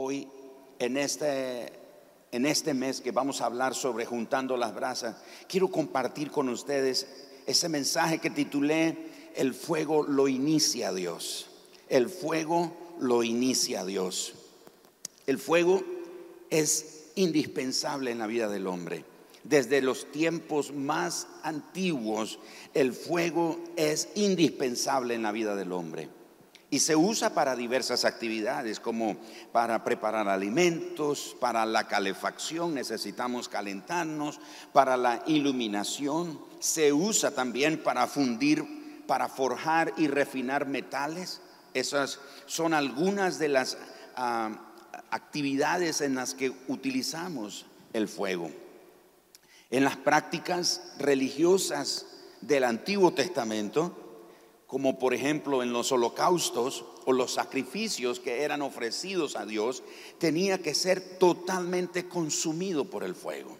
hoy en este, en este mes que vamos a hablar sobre juntando las brasas, quiero compartir con ustedes ese mensaje que titulé El fuego lo inicia Dios. El fuego lo inicia Dios. El fuego es indispensable en la vida del hombre. Desde los tiempos más antiguos, el fuego es indispensable en la vida del hombre. Y se usa para diversas actividades, como para preparar alimentos, para la calefacción, necesitamos calentarnos, para la iluminación. Se usa también para fundir, para forjar y refinar metales. Esas son algunas de las ah, actividades en las que utilizamos el fuego. En las prácticas religiosas del Antiguo Testamento, como por ejemplo en los holocaustos o los sacrificios que eran ofrecidos a Dios, tenía que ser totalmente consumido por el fuego.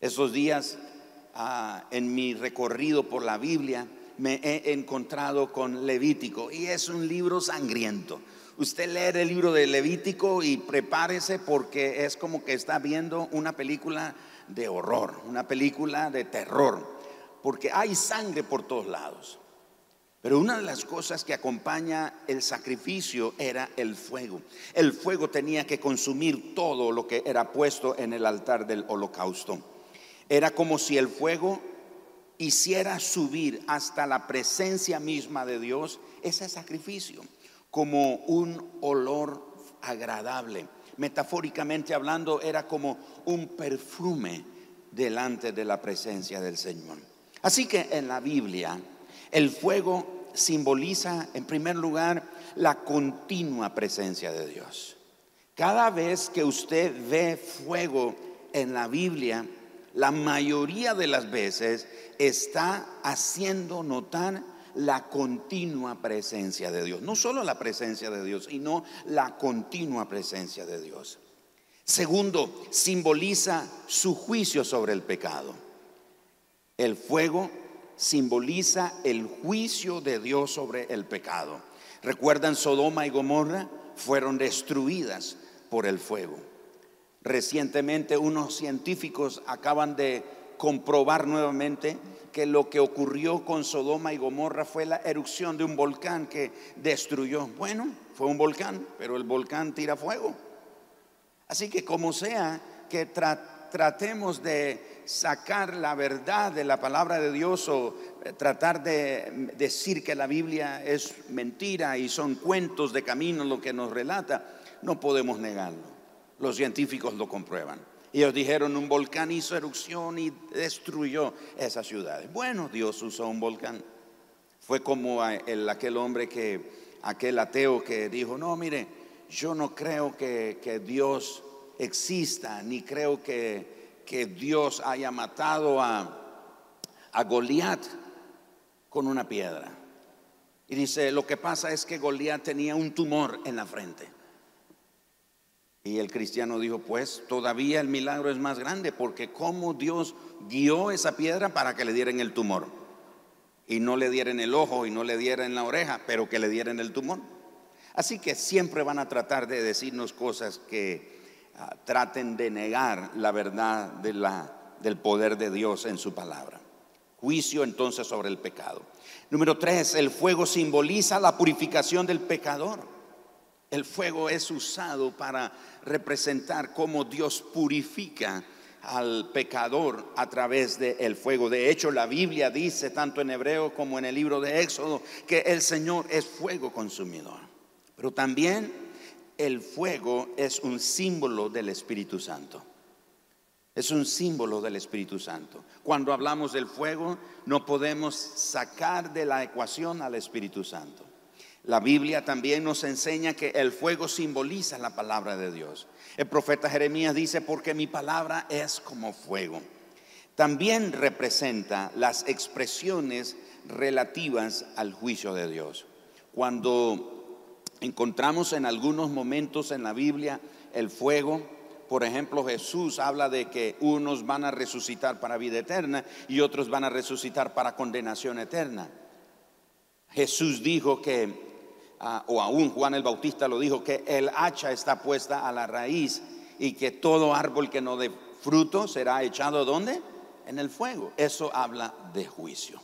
Esos días ah, en mi recorrido por la Biblia me he encontrado con Levítico y es un libro sangriento. Usted lee el libro de Levítico y prepárese porque es como que está viendo una película de horror, una película de terror, porque hay sangre por todos lados. Pero una de las cosas que acompaña el sacrificio era el fuego. El fuego tenía que consumir todo lo que era puesto en el altar del holocausto. Era como si el fuego hiciera subir hasta la presencia misma de Dios ese sacrificio, como un olor agradable. Metafóricamente hablando, era como un perfume delante de la presencia del Señor. Así que en la Biblia el fuego simboliza, en primer lugar, la continua presencia de Dios. Cada vez que usted ve fuego en la Biblia, la mayoría de las veces está haciendo notar la continua presencia de Dios. No solo la presencia de Dios, sino la continua presencia de Dios. Segundo, simboliza su juicio sobre el pecado. El fuego simboliza el juicio de Dios sobre el pecado. ¿Recuerdan Sodoma y Gomorra? Fueron destruidas por el fuego. Recientemente unos científicos acaban de comprobar nuevamente que lo que ocurrió con Sodoma y Gomorra fue la erupción de un volcán que destruyó. Bueno, fue un volcán, pero el volcán tira fuego. Así que como sea que tratemos de sacar la verdad de la palabra de Dios o eh, tratar de decir que la Biblia es mentira y son cuentos de camino lo que nos relata, no podemos negarlo. Los científicos lo comprueban. Ellos dijeron un volcán hizo erupción y destruyó esas ciudades. Bueno, Dios usó un volcán. Fue como el, aquel hombre que, aquel ateo que dijo, no, mire, yo no creo que Dios exista, ni creo que que Dios haya matado a, a Goliat con una piedra. Y dice, lo que pasa es que Goliat tenía un tumor en la frente. Y el cristiano dijo, pues todavía el milagro es más grande porque como Dios guió esa piedra para que le dieran el tumor. Y no le dieran el ojo y no le dieran la oreja, pero que le dieran el tumor. Así que siempre van a tratar de decirnos cosas que traten de negar la verdad de la, del poder de Dios en su palabra. Juicio entonces sobre el pecado. Número tres, el fuego simboliza la purificación del pecador. El fuego es usado para representar cómo Dios purifica al pecador a través del fuego. De hecho, la Biblia dice, tanto en hebreo como en el libro de Éxodo, que el Señor es fuego consumidor. Pero también el fuego es un símbolo del Espíritu Santo. Es un símbolo del Espíritu Santo. Cuando hablamos del fuego, no podemos sacar de la ecuación al Espíritu Santo. La Biblia también nos enseña que el fuego simboliza la palabra de Dios. El profeta Jeremías dice, porque mi palabra es como fuego. También representa las expresiones relativas al juicio de Dios. Cuando Encontramos en algunos momentos en la Biblia el fuego. Por ejemplo, Jesús habla de que unos van a resucitar para vida eterna y otros van a resucitar para condenación eterna. Jesús dijo que ah, o aún Juan el Bautista lo dijo, que el hacha está puesta a la raíz y que todo árbol que no dé fruto será echado ¿dónde? En el fuego. Eso habla de juicio.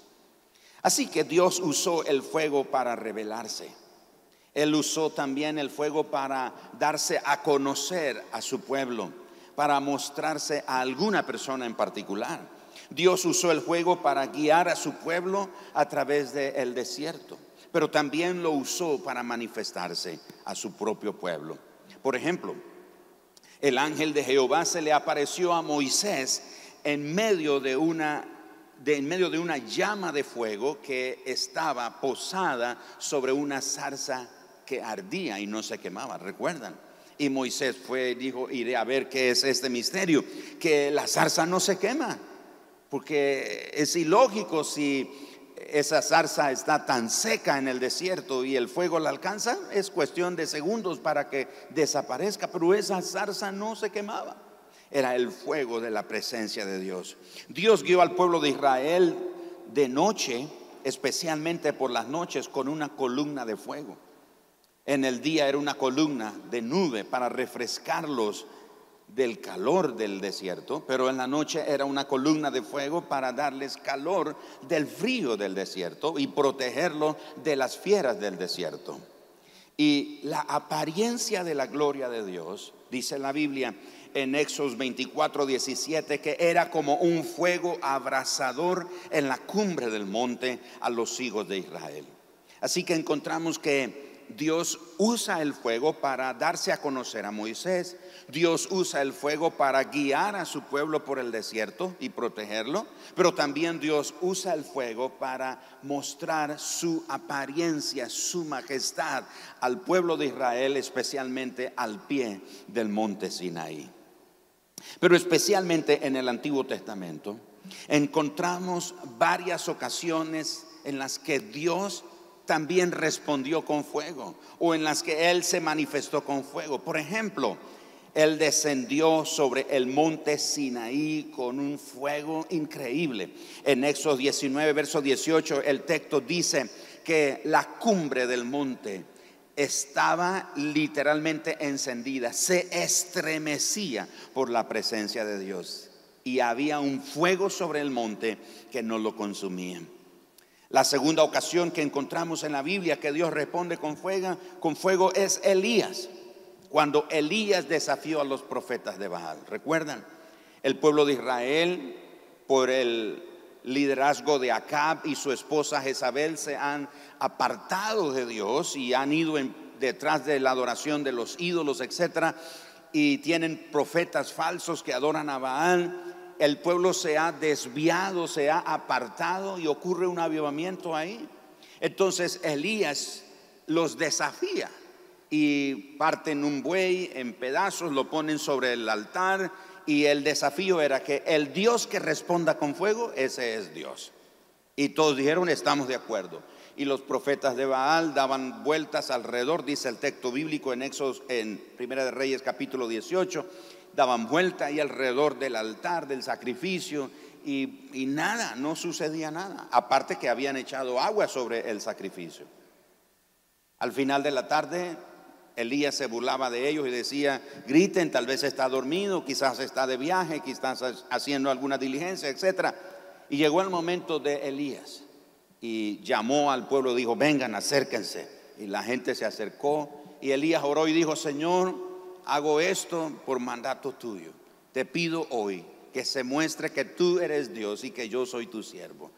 Así que Dios usó el fuego para revelarse. Él usó también el fuego para darse a conocer a su pueblo, para mostrarse a alguna persona en particular. Dios usó el fuego para guiar a su pueblo a través del desierto, pero también lo usó para manifestarse a su propio pueblo. Por ejemplo, el ángel de Jehová se le apareció a Moisés en medio de una de, en medio de una llama de fuego que estaba posada sobre una zarza que ardía y no se quemaba, ¿recuerdan? Y Moisés fue, dijo, iré a ver qué es este misterio, que la zarza no se quema, porque es ilógico si esa zarza está tan seca en el desierto y el fuego la alcanza, es cuestión de segundos para que desaparezca, pero esa zarza no se quemaba. Era el fuego de la presencia de Dios. Dios guió al pueblo de Israel de noche, especialmente por las noches, con una columna de fuego. En el día era una columna de nube para refrescarlos del calor del desierto, pero en la noche era una columna de fuego para darles calor del frío del desierto y protegerlo de las fieras del desierto. Y la apariencia de la gloria de Dios, dice la Biblia en Éxodo 24, 17, que era como un fuego abrasador en la cumbre del monte a los hijos de Israel. Así que encontramos que Dios usa el fuego para darse a conocer a Moisés. Dios usa el fuego para guiar a su pueblo por el desierto y protegerlo. Pero también Dios usa el fuego para mostrar su apariencia, su majestad al pueblo de Israel, especialmente al pie del monte Sinaí. Pero especialmente en el Antiguo Testamento encontramos varias ocasiones en las que Dios también respondió con fuego o en las que Él se manifestó con fuego. Por ejemplo, Él descendió sobre el monte Sinaí con un fuego increíble. En Éxodo 19, verso 18, el texto dice que la cumbre del monte estaba literalmente encendida, se estremecía por la presencia de Dios. Y había un fuego sobre el monte que no lo consumía. La segunda ocasión que encontramos en la Biblia que Dios responde con fuego, con fuego es Elías, cuando Elías desafió a los profetas de Baal. ¿Recuerdan? El pueblo de Israel, por el liderazgo de Acab y su esposa Jezabel, se han apartado de Dios y han ido detrás de la adoración de los ídolos, etcétera, y tienen profetas falsos que adoran a Baal el pueblo se ha desviado, se ha apartado y ocurre un avivamiento ahí. Entonces Elías los desafía y parten un buey en pedazos, lo ponen sobre el altar y el desafío era que el Dios que responda con fuego, ese es Dios. Y todos dijeron, estamos de acuerdo. Y los profetas de Baal daban vueltas alrededor, dice el texto bíblico en Éxodo, en Primera de Reyes capítulo 18, daban vuelta ahí alrededor del altar, del sacrificio, y, y, nada, no sucedía nada. Aparte que habían echado agua sobre el sacrificio. Al final de la tarde, Elías se burlaba de ellos y decía, griten, tal vez está dormido, quizás está de viaje, quizás haciendo alguna diligencia, etc. Y llegó el momento de Elías y llamó al pueblo, dijo, vengan, acérquense. Y la gente se acercó y Elías oró y dijo, Señor, hago esto por mandato tuyo. Te pido hoy que se muestre que tú eres Dios y que yo soy tu siervo.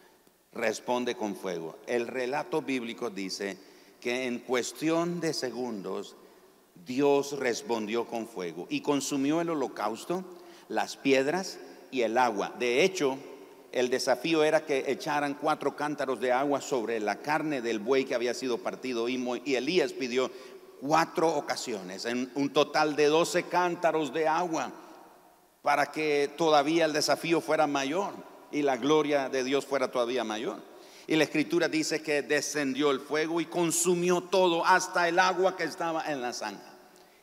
Responde con fuego. El relato bíblico dice que en cuestión de segundos Dios respondió con fuego y consumió el holocausto, las piedras y el agua. De hecho, el desafío era que echaran cuatro cántaros de agua sobre la carne del buey que había sido partido y Elías pidió, cuatro ocasiones, en un total de doce cántaros de agua, para que todavía el desafío fuera mayor y la gloria de Dios fuera todavía mayor. Y la escritura dice que descendió el fuego y consumió todo, hasta el agua que estaba en la zanja.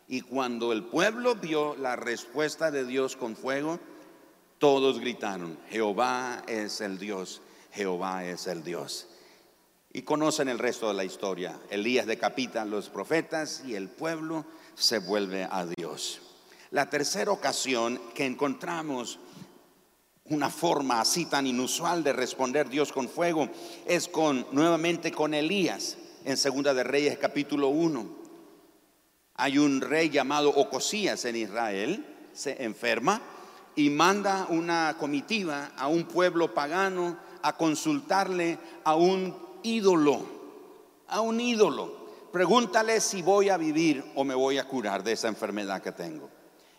Y cuando el pueblo vio la respuesta de Dios con fuego, todos gritaron, Jehová es el Dios, Jehová es el Dios. Y conocen el resto de la historia. Elías decapita a los profetas y el pueblo se vuelve a Dios. La tercera ocasión que encontramos una forma así tan inusual de responder Dios con fuego es con nuevamente con Elías en Segunda de Reyes capítulo 1. Hay un rey llamado Ocosías en Israel, se enferma y manda una comitiva a un pueblo pagano a consultarle a un ídolo, a un ídolo. Pregúntale si voy a vivir o me voy a curar de esa enfermedad que tengo.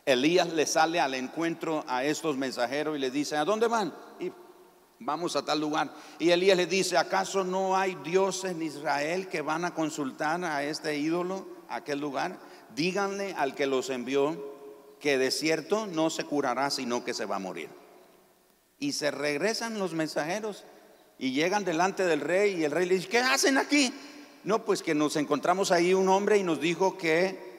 Elías le sale al encuentro a estos mensajeros y le dice, ¿a dónde van? Y vamos a tal lugar. Y Elías le dice, ¿acaso no hay dioses en Israel que van a consultar a este ídolo, a aquel lugar? Díganle al que los envió que de cierto no se curará, sino que se va a morir. Y se regresan los mensajeros y llegan delante del rey y el rey le dice, ¿qué hacen aquí? No, pues que nos encontramos ahí un hombre y nos dijo que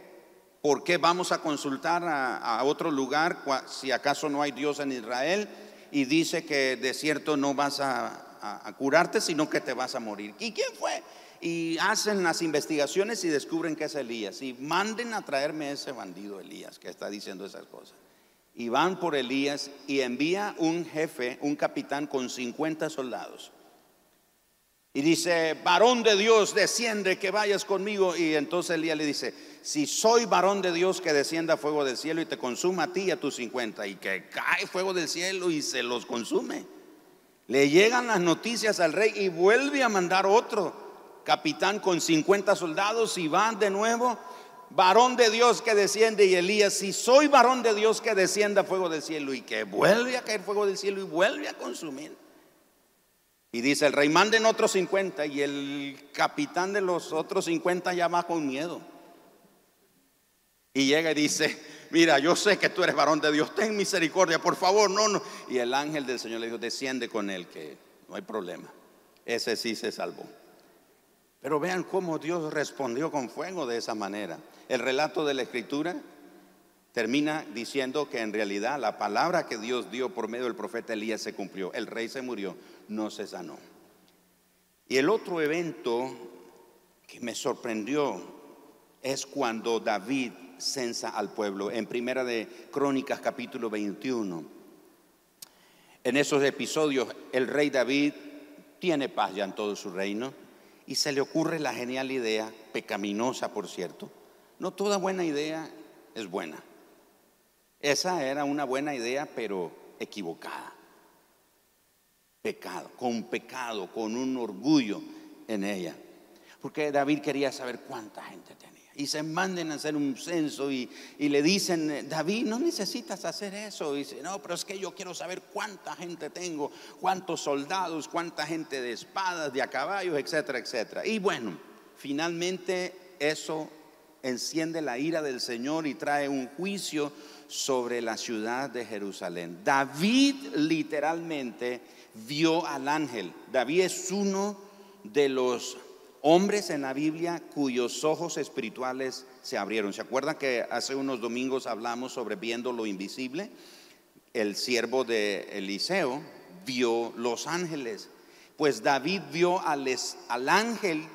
por qué vamos a consultar a, otro lugar si acaso no hay Dios en Israel y dice que de cierto no vas a, curarte, sino que te vas a morir. ¿Y quién fue? y hacen las investigaciones y descubren que es Elías. Y manden a traerme ese bandido Elías que está diciendo esas cosas. Y van por Elías y envía un jefe, un capitán con 50 soldados. Y dice, varón de Dios, desciende, que vayas conmigo. Y entonces Elías le dice, si soy varón de Dios, que descienda fuego del cielo y te consuma a ti y a tus 50. Y que cae fuego del cielo y se los consume. Le llegan las noticias al rey y vuelve a mandar otro capitán con 50 soldados y van de nuevo, varón de Dios que desciende y Elías, si soy varón de Dios que descienda fuego del cielo y que vuelve a caer fuego del cielo y vuelve a consumir. Y dice el rey, manden otros 50 y el capitán de los otros 50 ya va con miedo. Y llega y dice, mira, yo sé que tú eres varón de Dios, ten misericordia, por favor, no, no. Y el ángel del Señor le dijo, desciende con él, que no hay problema. Ese sí se salvó. Pero vean cómo Dios respondió con fuego de esa manera. El relato de la escritura termina diciendo que en realidad la palabra que Dios dio por medio del profeta Elías se cumplió. El rey se murió, no se sanó. Y el otro evento que me sorprendió es cuando David censa al pueblo en Primera de Crónicas capítulo 21. En esos episodios el rey David tiene paz ya en todo su reino y se le ocurre la genial idea, pecaminosa por cierto. No toda buena idea es buena. Esa era una buena idea, pero equivocada. Pecado, con pecado, con un orgullo en ella. Porque David quería saber cuánta gente tenía y se manden a hacer un censo y, le dicen, David, no necesitas hacer eso. Y dice, no, pero es que yo quiero saber cuánta gente tengo, cuántos soldados, cuánta gente de espadas, de a caballos, etcétera, etcétera. Y bueno, finalmente eso enciende la ira del Señor y trae un juicio sobre la ciudad de Jerusalén. David literalmente vio al ángel. David es uno de los hombres en la Biblia cuyos ojos espirituales se abrieron. ¿Se acuerdan que hace unos domingos hablamos sobre viendo lo invisible? El siervo de Eliseo vio los ángeles. Pues David vio al, al ángel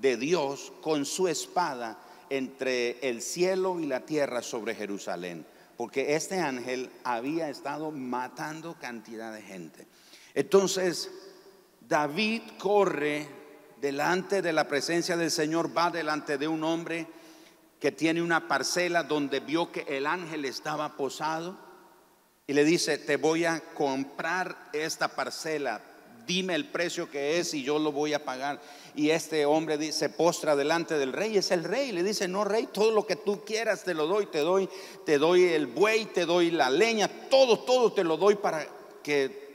de Dios con su espada entre el cielo y la tierra sobre Jerusalén, porque este ángel había estado matando cantidad de gente. Entonces, David corre delante de la presencia del Señor, va delante de un hombre que tiene una parcela donde vio que el ángel estaba posado y le dice, te voy a comprar esta parcela, dime el precio que es y yo lo voy a pagar. Y este hombre se postra delante del rey, es el rey, le dice, no rey, todo lo que tú quieras te lo doy, te doy, te doy el buey, te doy la leña, todo, todo te lo doy para que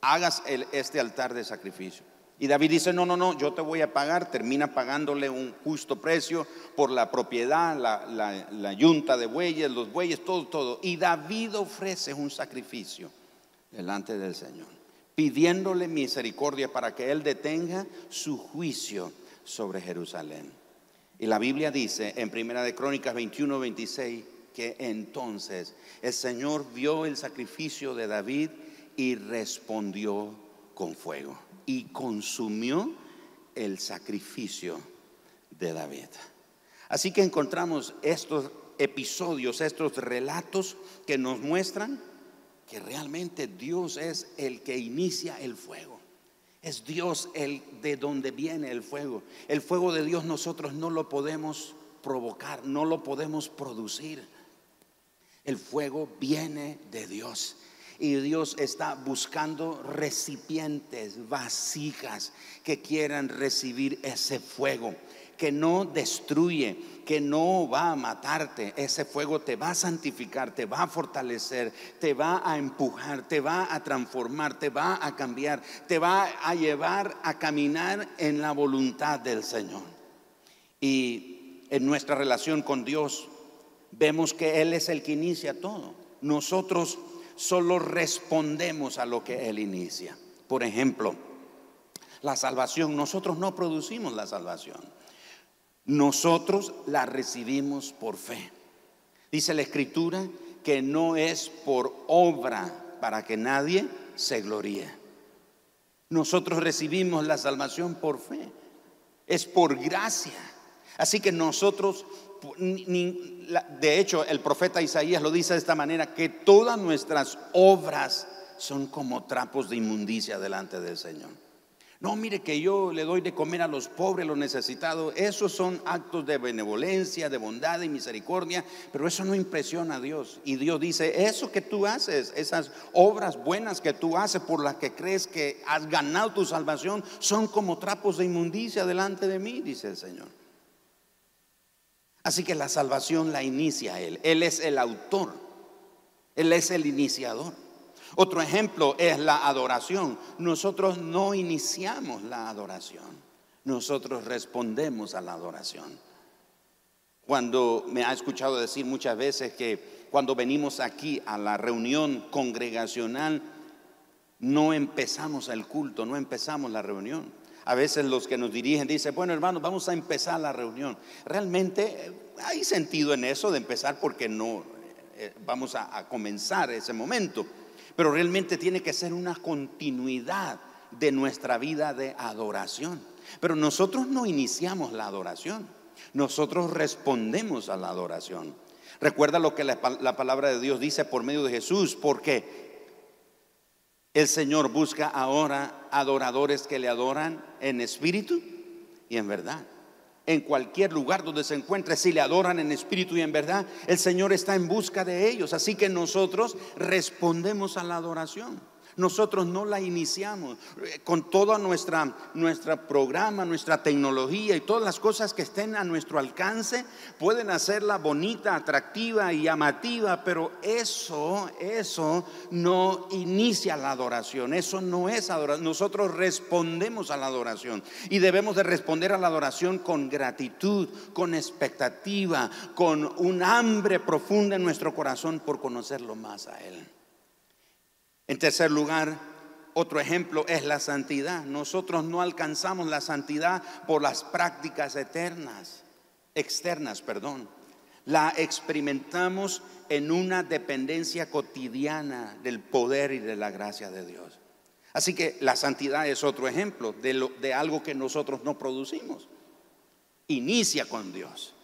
hagas este altar de sacrificio. Y David dice, no, no, no, yo te voy a pagar, termina pagándole un justo precio por la propiedad, la, yunta de bueyes, los bueyes, todo, todo. Y David ofrece un sacrificio delante del Señor, pidiéndole misericordia para que Él detenga su juicio sobre Jerusalén. Y la Biblia dice en Primera de Crónicas 21, 26, que entonces el Señor vio el sacrificio de David y respondió con fuego y consumió el sacrificio de David. Así que encontramos estos episodios, estos relatos que nos muestran que realmente Dios es el que inicia el fuego. Es Dios el de donde viene el fuego. El fuego de Dios nosotros no lo podemos provocar, no lo podemos producir. El fuego viene de Dios. Y Dios está buscando recipientes, vasijas que quieran recibir ese fuego, que no destruye, que no va a matarte. Ese fuego te va a santificar, te va a fortalecer, te va a empujar, te va a transformar, te va a cambiar, te va a llevar a caminar en la voluntad del Señor. Y en nuestra relación con Dios vemos que Él es el que inicia todo. Nosotros solo respondemos a lo que Él inicia. Por ejemplo, la salvación, nosotros no producimos la salvación, nosotros la recibimos por fe. Dice la Escritura que no es por obra para que nadie se gloríe. Nosotros recibimos la salvación por fe, es por gracia. Así que nosotros de hecho, el profeta Isaías lo dice de esta manera, que todas nuestras obras son como trapos de inmundicia delante del Señor. No, mire que yo le doy de comer a los pobres, a los necesitados. Esos son actos de benevolencia, de bondad y misericordia, pero eso no impresiona a Dios. Y Dios dice, eso que tú haces, esas obras buenas que tú haces por las que crees que has ganado tu salvación, son como trapos de inmundicia delante de mí, dice el Señor. Así que la salvación la inicia Él. Él es el autor. Él es el iniciador. Otro ejemplo es la adoración. Nosotros no iniciamos la adoración. Nosotros respondemos a la adoración. Cuando me ha escuchado decir muchas veces que cuando venimos aquí a la reunión congregacional, no empezamos el culto, no empezamos la reunión. A veces los que nos dirigen dicen, bueno hermanos, vamos a empezar la reunión. Realmente eh, hay sentido en eso de empezar porque no eh, vamos a, a comenzar ese momento. Pero realmente tiene que ser una continuidad de nuestra vida de adoración. Pero nosotros no iniciamos la adoración, nosotros respondemos a la adoración. Recuerda lo que la, la, palabra de Dios dice por medio de Jesús, porque el Señor busca ahora adoradores que le adoran en espíritu y en verdad. En cualquier lugar donde se encuentre, si le adoran en espíritu y en verdad, el Señor está en busca de ellos. Así que nosotros respondemos a la adoración. Nosotros no la iniciamos eh, con toda nuestra, nuestra programa, nuestra tecnología y todas las cosas que estén a nuestro alcance, pueden hacerla bonita, atractiva y llamativa, pero eso, eso no inicia la adoración, eso no es adoración. Nosotros respondemos a la adoración y debemos de responder a la adoración con gratitud, con expectativa, con un hambre profunda en nuestro corazón por conocerlo más a Él. En tercer lugar, otro ejemplo es la santidad. Nosotros no alcanzamos la santidad por las prácticas eternas, externas, perdón. La experimentamos en una dependencia cotidiana del poder y de la gracia de Dios. Así que la santidad es otro ejemplo de, de algo que nosotros no producimos. Inicia con Dios.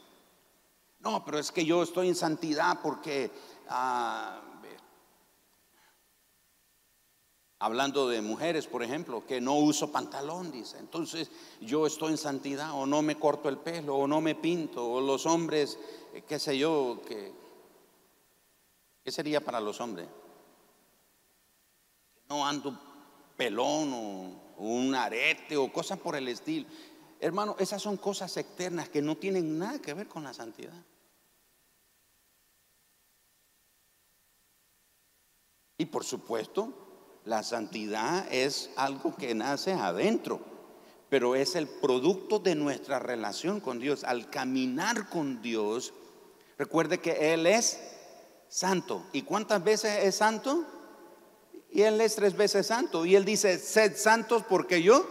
No, pero es que yo estoy en santidad porque ah, Hablando de mujeres, por ejemplo, que no uso pantalón, dice. Entonces yo estoy en santidad, o no me corto el pelo, o no me pinto, o los hombres, eh, qué sé yo, que, ¿qué sería para los hombres? No ando pelón o, un arete o cosas por el estilo. Hermano, esas son cosas externas que no tienen nada que ver con la santidad. Y por supuesto, la santidad es algo que nace adentro, pero es el producto de nuestra relación con Dios. Al caminar con Dios, recuerde que Él es santo. ¿Y cuántas veces es santo? Y Él es tres veces santo. Y Él dice, sed santos porque yo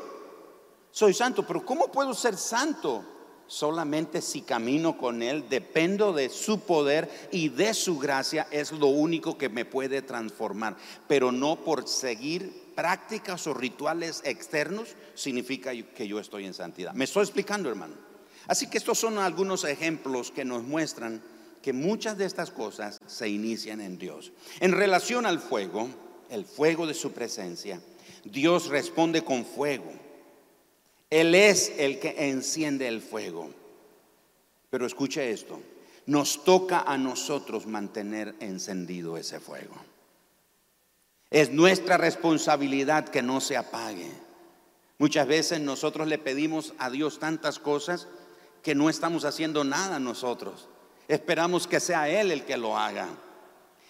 soy santo. Pero ¿cómo puedo ser santo Solamente si camino con Él, dependo de su poder y de su gracia, es lo único que me puede transformar. Pero no por seguir prácticas o rituales externos significa que yo estoy en santidad. Me estoy explicando, hermano. Así que estos son algunos ejemplos que nos muestran que muchas de estas cosas se inician en Dios. En relación al fuego, el fuego de su presencia, Dios responde con fuego. Él es el que enciende el fuego. Pero escuche esto, nos toca a nosotros mantener encendido ese fuego. Es nuestra responsabilidad que no se apague. Muchas veces nosotros le pedimos a Dios tantas cosas que no estamos haciendo nada nosotros. Esperamos que sea Él el que lo haga.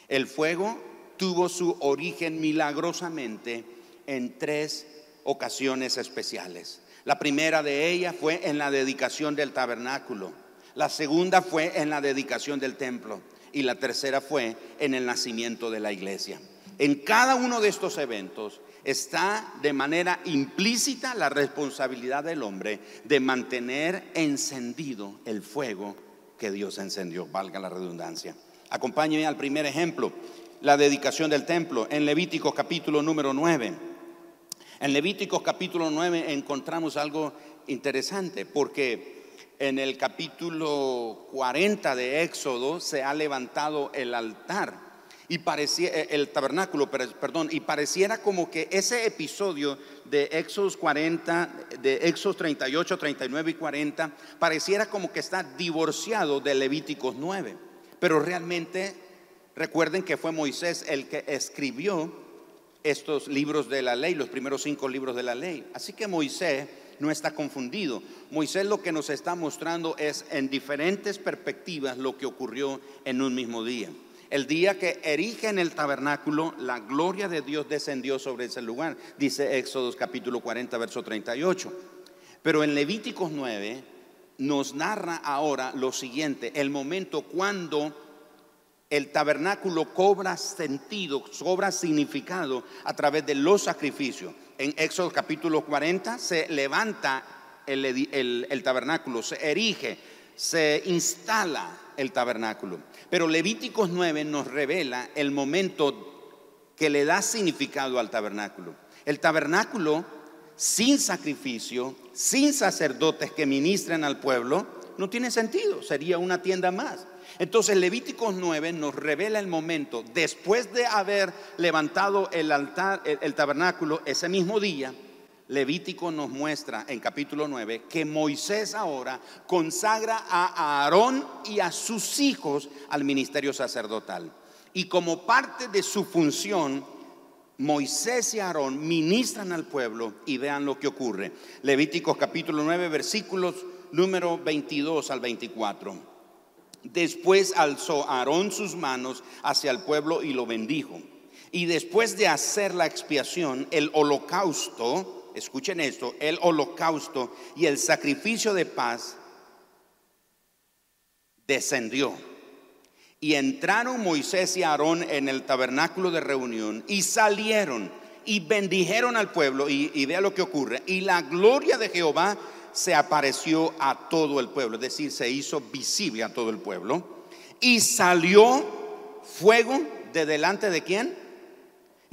El fuego tuvo su origen milagrosamente en tres ocasiones especiales. La primera de ellas fue en la dedicación del tabernáculo. La segunda fue en la dedicación del templo. Y la tercera fue en el nacimiento de la iglesia. En cada uno de estos eventos está de manera implícita la responsabilidad del hombre de mantener encendido el fuego que Dios encendió, valga la redundancia. Acompáñenme al primer ejemplo, la dedicación del templo, en Levítico capítulo número 9. En Levítico capítulo 9 encontramos algo interesante porque en el capítulo 40 de Éxodo se ha levantado el altar y parecía eh, el tabernáculo, perdón, y pareciera como que ese episodio de Éxodo 40, de Éxodo 38, 39 y 40, pareciera como que está divorciado de Levíticos 9. Pero realmente recuerden que fue Moisés el que escribió estos libros de la ley, los primeros cinco libros de la ley. Así que Moisés no está confundido. Moisés lo que nos está mostrando es en diferentes perspectivas lo que ocurrió en un mismo día. El día que erigen el tabernáculo, la gloria de Dios descendió sobre ese lugar, dice Éxodo capítulo 40, verso 38. Pero en Levíticos 9 nos narra ahora lo siguiente, el momento cuando el tabernáculo cobra sentido, cobra significado a través de los sacrificios. En Éxodo capítulo 40 se levanta el, el tabernáculo, se erige, se instala el tabernáculo. Pero Levíticos 9 nos revela el momento que le da significado al tabernáculo. El tabernáculo sin sacrificio, sin sacerdotes que ministren al pueblo, no tiene sentido, sería una tienda más. Entonces Levíticos 9 nos revela el momento, después de haber levantado el altar, el, tabernáculo ese mismo día, Levítico nos muestra en capítulo 9 que Moisés ahora consagra a Aarón y a sus hijos al ministerio sacerdotal. Y como parte de su función, Moisés y Aarón ministran al pueblo y vean lo que ocurre. Levíticos capítulo 9 versículos número 22 al 24. Después alzó Aarón sus manos hacia el pueblo y lo bendijo. Y después de hacer la expiación, el holocausto, escuchen esto, el holocausto y el sacrificio de paz descendió. Y entraron Moisés y Aarón en el tabernáculo de reunión y salieron y bendijeron al pueblo. Y, vea lo que ocurre. Y la gloria de Jehová se apareció a todo el pueblo, es decir, se hizo visible a todo el pueblo. Y salió fuego de delante de quién?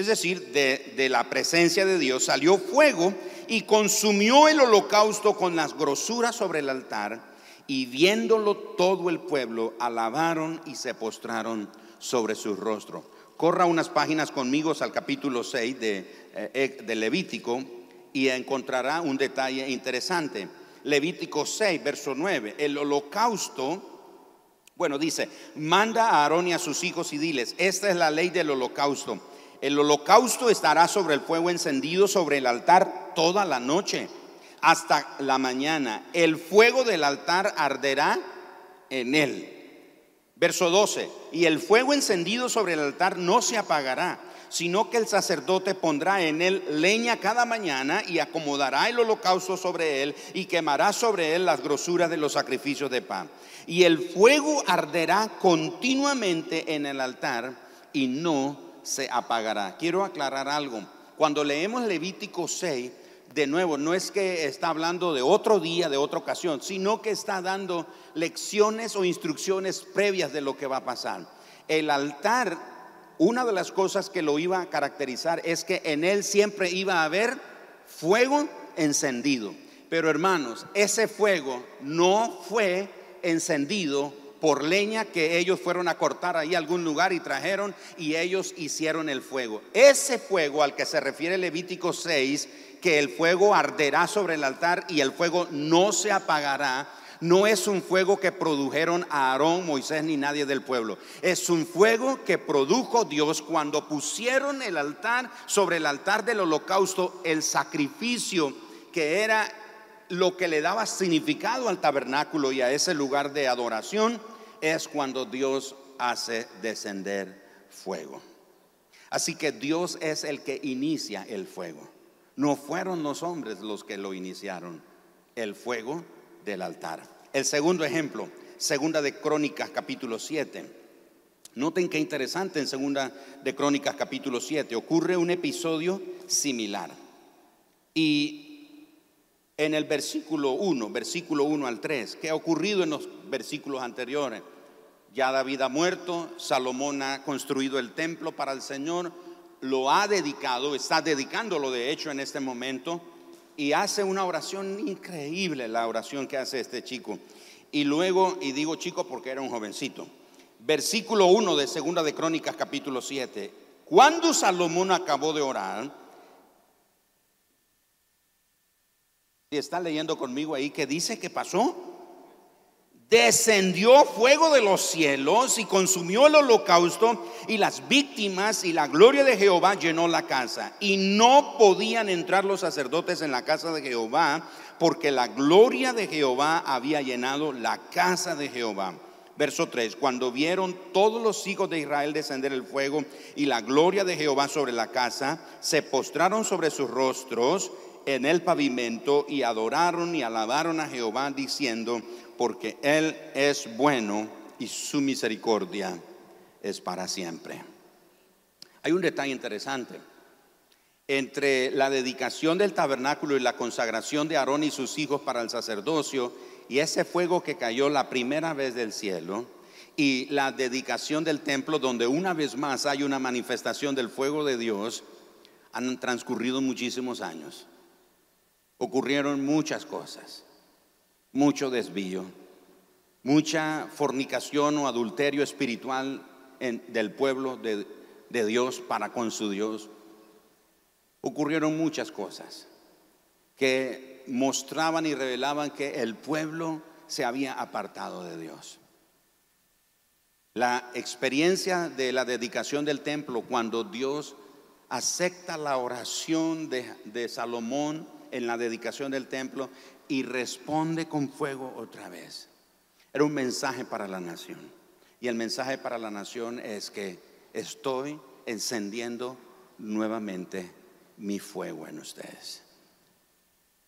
es decir, de, la presencia de Dios, salió fuego y consumió el holocausto con las grosuras sobre el altar, y viéndolo todo el pueblo, alabaron y se postraron sobre su rostro. Corra unas páginas conmigo al capítulo 6 de, eh, de Levítico y encontrará un detalle interesante. Levítico 6, verso 9. El holocausto, bueno, dice, manda a Aarón y a sus hijos y diles, esta es la ley del holocausto el holocausto estará sobre el fuego encendido sobre el altar toda la noche hasta la mañana. El fuego del altar arderá en él. Verso 12. Y el fuego encendido sobre el altar no se apagará, sino que el sacerdote pondrá en él leña cada mañana y acomodará el holocausto sobre él y quemará sobre él las grosuras de los sacrificios de pan. Y el fuego arderá continuamente en el altar y no se apagará. Quiero aclarar algo. Cuando leemos Levítico 6, de nuevo, no es que está hablando de otro día, de otra ocasión, sino que está dando lecciones o instrucciones previas de lo que va a pasar. El altar, una de las cosas que lo iba a caracterizar es que en él siempre iba a haber fuego encendido. Pero hermanos, ese fuego no fue encendido por leña que ellos fueron a cortar ahí a algún lugar y trajeron y ellos hicieron el fuego. Ese fuego al que se refiere Levítico 6, que el fuego arderá sobre el altar y el fuego no se apagará, no es un fuego que produjeron a Aarón, Moisés ni nadie del pueblo. Es un fuego que produjo Dios cuando pusieron el altar sobre el altar del holocausto, el sacrificio que era lo que le daba significado al tabernáculo y a ese lugar de adoración es cuando Dios hace descender fuego. Así que Dios es el que inicia el fuego. No fueron los hombres los que lo iniciaron, el fuego del altar. El segundo ejemplo, segunda de Crónicas capítulo 7. Noten qué interesante en segunda de Crónicas capítulo 7 ocurre un episodio similar. Y en el versículo 1, versículo 1 al 3, ¿qué ha ocurrido en los versículos anteriores? Ya David ha muerto, Salomón ha construido el templo para el Señor, lo ha dedicado, está dedicándolo de hecho en este momento y hace una oración increíble, la oración que hace este chico. Y luego, y digo chico porque era un jovencito, versículo 1 de Segunda de Crónicas capítulo 7, cuando Salomón acabó de orar, si está leyendo conmigo ahí, ¿qué dice que pasó? Descendió fuego de los cielos y consumió el holocausto y las víctimas y la gloria de Jehová llenó la casa. Y no podían entrar los sacerdotes en la casa de Jehová porque la gloria de Jehová había llenado la casa de Jehová. Verso 3, cuando vieron todos los hijos de Israel descender el fuego y la gloria de Jehová sobre la casa, se postraron sobre sus rostros en el pavimento y adoraron y alabaron a Jehová diciendo, porque Él es bueno y su misericordia es para siempre. Hay un detalle interesante. Entre la dedicación del tabernáculo y la consagración de Aarón y sus hijos para el sacerdocio y ese fuego que cayó la primera vez del cielo y la dedicación del templo donde una vez más hay una manifestación del fuego de Dios, han transcurrido muchísimos años. Ocurrieron muchas cosas mucho desvío, mucha fornicación o adulterio espiritual del pueblo de, Dios para con su Dios. Ocurrieron muchas cosas que mostraban y revelaban que el pueblo se había apartado de Dios. La experiencia de la dedicación del templo cuando Dios acepta la oración de, de Salomón en la dedicación del templo y responde con fuego otra vez. Era un mensaje para la nación. Y el mensaje para la nación es que estoy encendiendo nuevamente mi fuego en ustedes.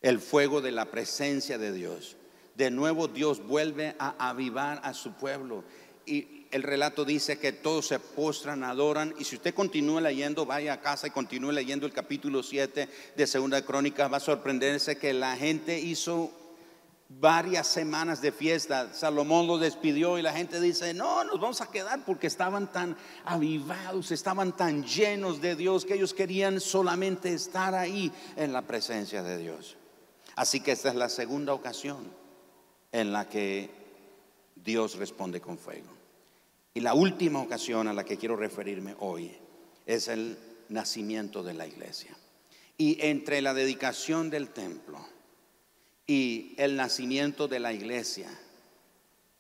El fuego de la presencia de Dios. De nuevo Dios vuelve a avivar a su pueblo. Y el relato dice que todos se postran, adoran. Y si usted continúa leyendo, vaya a casa y continúe leyendo el capítulo 7 de Segunda Crónica, va a sorprenderse que la gente hizo varias semanas de fiesta. Salomón lo despidió y la gente dice, no, nos vamos a quedar porque estaban tan avivados, estaban tan llenos de Dios que ellos querían solamente estar ahí en la presencia de Dios. Así que esta es la segunda ocasión en la que Dios responde con fuego. Y la última ocasión a la que quiero referirme hoy es el nacimiento de la iglesia. Y entre la dedicación del templo y el nacimiento de la iglesia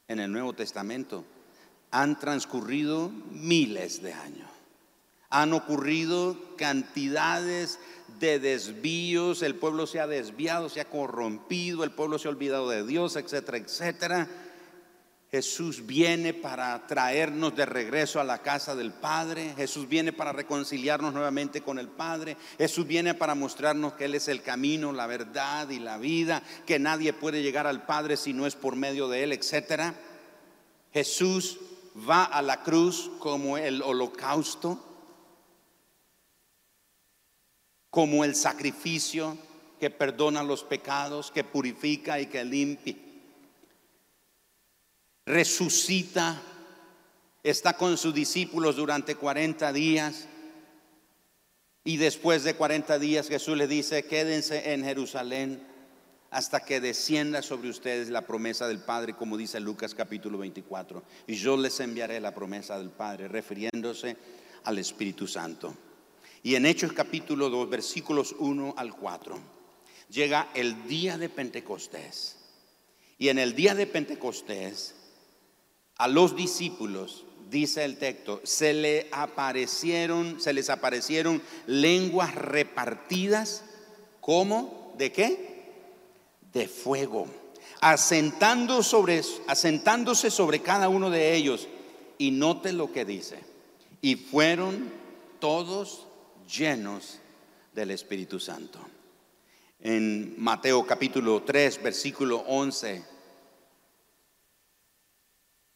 en el Nuevo Testamento han transcurrido miles de años. Han ocurrido cantidades de desvíos, el pueblo se ha desviado, se ha corrompido, el pueblo se ha olvidado de Dios, etcétera, etcétera. Jesús viene para traernos de regreso a la casa del Padre. Jesús viene para reconciliarnos nuevamente con el Padre. Jesús viene para mostrarnos que Él es el camino, la verdad y la vida, que nadie puede llegar al Padre si no es por medio de Él, etc. Jesús va a la cruz como el holocausto, como el sacrificio que perdona los pecados, que purifica y que limpia. Resucita, está con sus discípulos durante 40 días. Y después de 40 días Jesús le dice, quédense en Jerusalén hasta que descienda sobre ustedes la promesa del Padre, como dice Lucas capítulo 24. Y yo les enviaré la promesa del Padre, refiriéndose al Espíritu Santo. Y en Hechos capítulo 2, versículos 1 al 4, llega el día de Pentecostés. Y en el día de Pentecostés, a los discípulos, dice el texto, se le aparecieron, se les aparecieron lenguas repartidas como de qué? De fuego, asentando sobre, asentándose sobre cada uno de ellos. Y note lo que dice. Y fueron todos llenos del Espíritu Santo. En Mateo capítulo 3, versículo 11,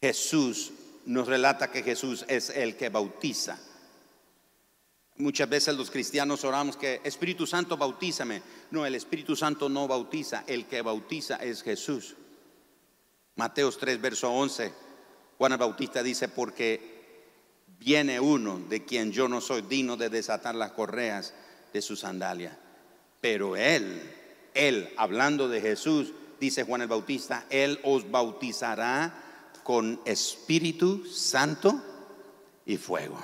Jesús nos relata que Jesús es el que bautiza. Muchas veces los cristianos oramos que Espíritu Santo bautízame. No, el Espíritu Santo no bautiza, el que bautiza es Jesús. Mateos 3, verso 11, Juan el Bautista dice, porque viene uno de quien yo no soy digno de desatar las correas de su sandalia. Pero él, él, hablando de Jesús, dice Juan el Bautista, él os bautizará con Espíritu Santo y fuego.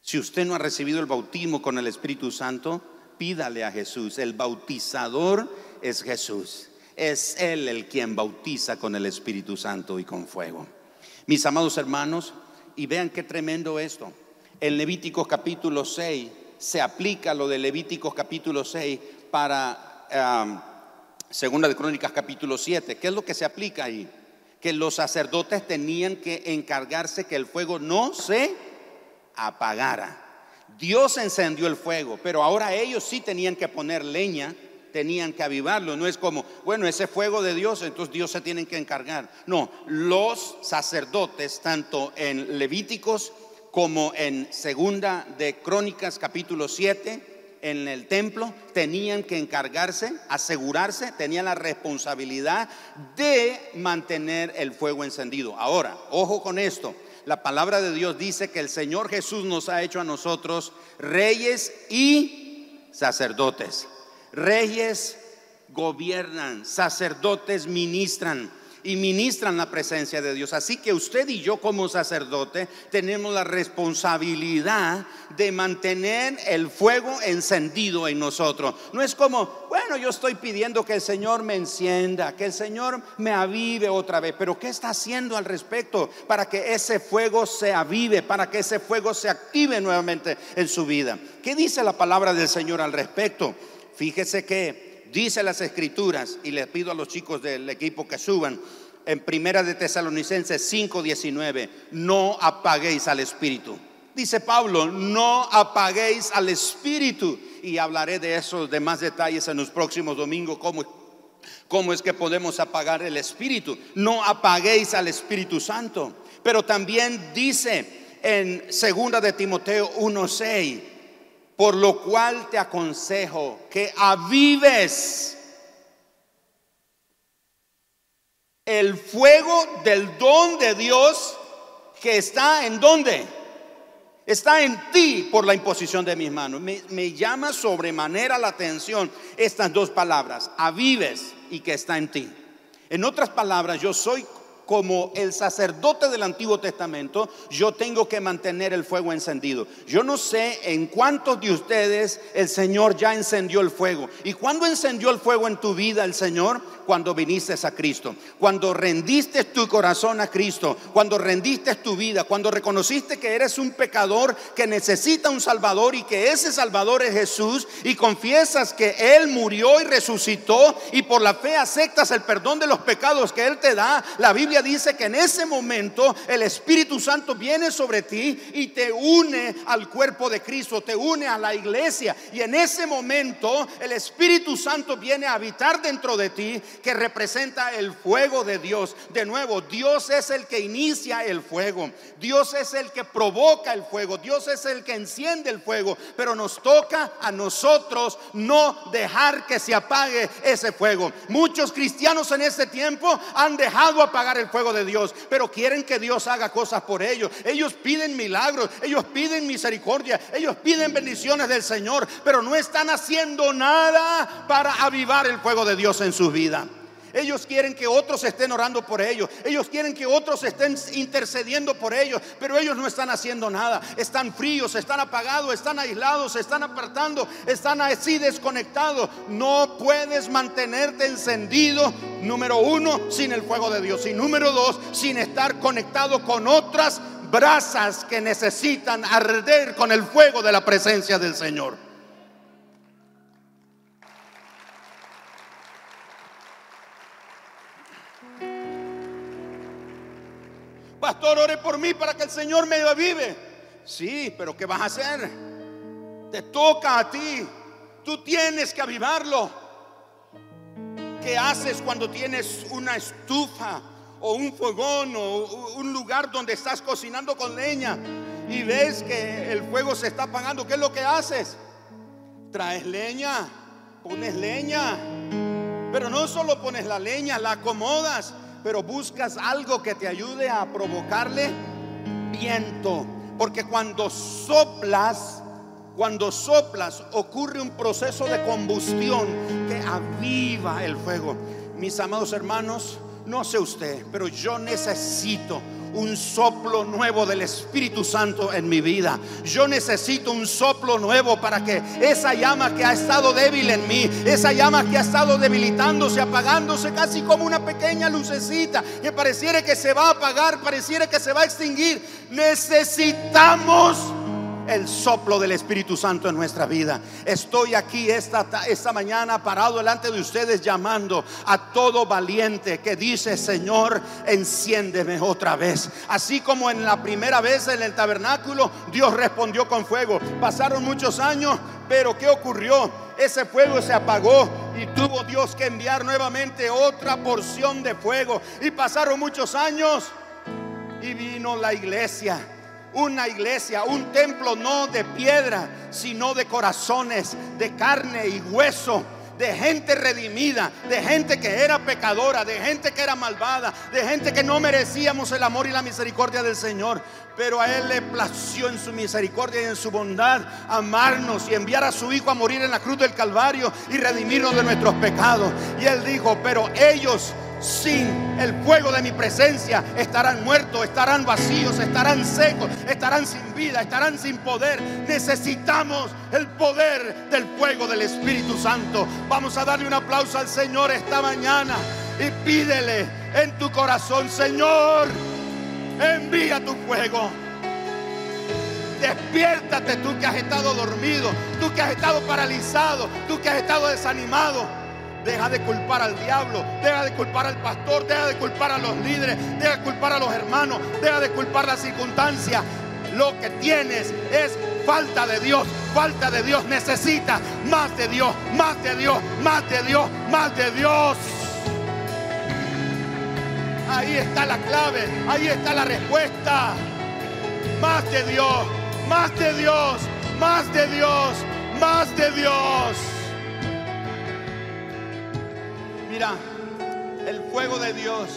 Si usted no ha recibido el bautismo con el Espíritu Santo, pídale a Jesús. El bautizador es Jesús. Es Él el quien bautiza con el Espíritu Santo y con fuego. Mis amados hermanos, y vean qué tremendo esto. En Levíticos capítulo 6 se aplica lo de Levíticos capítulo 6 para Segunda de Crónicas capítulo 7. ¿Qué es lo que se aplica ahí? Que los sacerdotes tenían que encargarse que el fuego no se apagara. Dios encendió el fuego, pero ahora ellos sí tenían que poner leña tenían que avivarlo. No es como, bueno, ese fuego de Dios, entonces Dios se tiene que encargar. No, los sacerdotes, tanto en Levíticos como en Segunda de Crónicas capítulo 7, en el templo, tenían que encargarse, asegurarse, tenían la responsabilidad de mantener el fuego encendido. Ahora, ojo con esto. La palabra de Dios dice que el Señor Jesús nos ha hecho a nosotros reyes y sacerdotes. Reyes gobiernan, sacerdotes ministran y ministran la presencia de Dios. Así que usted y yo como sacerdote tenemos la responsabilidad de mantener el fuego encendido en nosotros. No es como, bueno, yo estoy pidiendo que el Señor me encienda, que el Señor me avive otra vez, pero ¿qué está haciendo al respecto para que ese fuego se avive, para que ese fuego se active nuevamente en su vida? ¿Qué dice la palabra del Señor al respecto? Fíjese que dice las escrituras, y les pido a los chicos del equipo que suban, en Primera de Tesalonicenses 5:19, no apaguéis al Espíritu. Dice Pablo, no apaguéis al Espíritu. Y hablaré de esos demás detalles en los próximos domingos, cómo, cómo es que podemos apagar el Espíritu. No apaguéis al Espíritu Santo. Pero también dice en Segunda de Timoteo 1:6, por lo cual te aconsejo que avives el fuego del don de Dios que está en donde? Está en ti por la imposición de mis manos. Me, me, llama sobremanera la atención estas dos palabras, avives y que está en ti. En otras palabras, yo soy como el sacerdote del Antiguo Testamento, yo tengo que mantener el fuego encendido. Yo no sé en cuántos de ustedes el Señor ya encendió el fuego. ¿Y cuándo encendió el fuego en tu vida el Señor? Cuando viniste a Cristo. Cuando rendiste tu corazón a Cristo. Cuando rendiste tu vida. Cuando reconociste que eres un pecador que necesita un Salvador y que ese Salvador es Jesús. Y confiesas que Él murió y resucitó. Y por la fe aceptas el perdón de los pecados que Él te da. La Biblia Dice que en ese momento el Espíritu Santo viene sobre ti y te une al cuerpo de Cristo, te une a la iglesia. Y en ese momento el Espíritu Santo viene a habitar dentro de ti, que representa el fuego de Dios. De nuevo, Dios es el que inicia el fuego. Dios es el que provoca el fuego. Dios es el que enciende el fuego. Pero nos toca a nosotros no dejar que se apague ese fuego. Muchos cristianos en este tiempo han dejado apagar el fuego de Dios, pero quieren que Dios haga cosas por ellos. Ellos piden milagros, ellos piden misericordia, ellos piden bendiciones del Señor, pero no están haciendo nada para avivar el fuego de Dios en su vida. Ellos quieren que otros estén orando por ellos. Ellos quieren que otros estén intercediendo por ellos. Pero ellos no están haciendo nada. Están fríos, están apagados, están aislados, se están apartando, están así desconectados. No puedes mantenerte encendido, número uno, sin el fuego de Dios. Y número dos, sin estar conectado con otras brasas que necesitan arder con el fuego de la presencia del Señor. Pastor, ore por mí para que el Señor me avive. Sí, pero ¿qué vas a hacer? Te toca a ti. Tú tienes que avivarlo. ¿Qué haces cuando tienes una estufa o un fogón o un lugar donde estás cocinando con leña y ves que el fuego se está apagando? ¿Qué es lo que haces? Traes leña, pones leña. Pero no solo pones la leña, la acomodas pero buscas algo que te ayude a provocarle viento. Porque cuando soplas, cuando soplas ocurre un proceso de combustión que aviva el fuego. Mis amados hermanos, no sé usted, pero yo necesito un soplo nuevo del Espíritu Santo en mi vida. Yo necesito un soplo nuevo para que esa llama que ha estado débil en mí, esa llama que ha estado debilitándose, apagándose casi como una pequeña lucecita, que pareciera que se va a apagar, pareciera que se va a extinguir, necesitamos el soplo del Espíritu Santo en nuestra vida. Estoy aquí esta, esta mañana parado delante de ustedes llamando a todo valiente que dice, Señor, enciéndeme otra vez. Así como en la primera vez en el tabernáculo, Dios respondió con fuego. Pasaron muchos años, pero ¿qué ocurrió? Ese fuego se apagó y tuvo Dios que enviar nuevamente otra porción de fuego. Y pasaron muchos años y vino la iglesia una iglesia, un templo no de piedra, sino de corazones, de carne y hueso de gente redimida, de gente que era pecadora, de gente que era malvada, de gente que no merecíamos el amor y la misericordia del Señor. Pero a Él le plació en su misericordia y en su bondad amarnos y enviar a su Hijo a morir en la cruz del Calvario y redimirnos de nuestros pecados. Y Él dijo, pero ellos sin el fuego de mi presencia estarán muertos, estarán vacíos, estarán secos, estarán sin vida, estarán sin poder. Necesitamos el poder del fuego del Espíritu Santo. Vamos a darle un aplauso al Señor esta mañana y pídele en tu corazón, Señor, envía tu fuego. Despiértate tú que has estado dormido, tú que has estado paralizado, tú que has estado desanimado. Deja de culpar al diablo, deja de culpar al pastor, deja de culpar a los líderes, deja de culpar a los hermanos, deja de culpar las circunstancias. Lo que tienes es falta de Dios, falta de Dios. Necesitas más de Dios, más de Dios, más de Dios, más de Dios. Ahí está la clave, ahí está la respuesta. Más de Dios, más de Dios, más de Dios, más de Dios. El fuego de Dios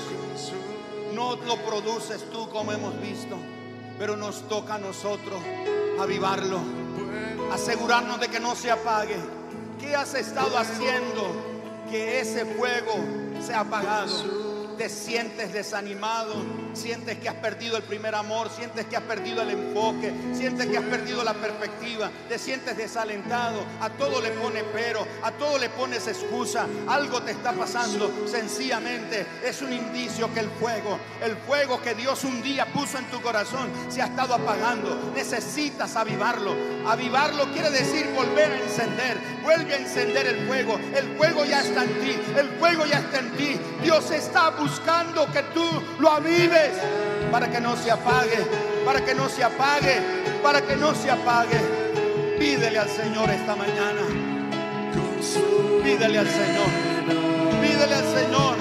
no lo produces tú como hemos visto, pero nos toca a nosotros avivarlo, asegurarnos de que no se apague. ¿Qué has estado haciendo que ese fuego se ha apagado? Te sientes desanimado, sientes que has perdido el primer amor, sientes que has perdido el enfoque, sientes que has perdido la perspectiva, te sientes desalentado, a todo le pone pero, a todo le pones excusa, algo te está pasando, sencillamente es un indicio que el fuego, el fuego que Dios un día puso en tu corazón se ha estado apagando, necesitas avivarlo, avivarlo quiere decir volver a encender, vuelve a encender el fuego, el fuego ya está en ti, el fuego ya está en ti, Dios está buscando que tú lo avives para que no se apague, para que no se apague, para que no se apague. Pídele al Señor esta mañana. Pídele al Señor. Pídele al Señor.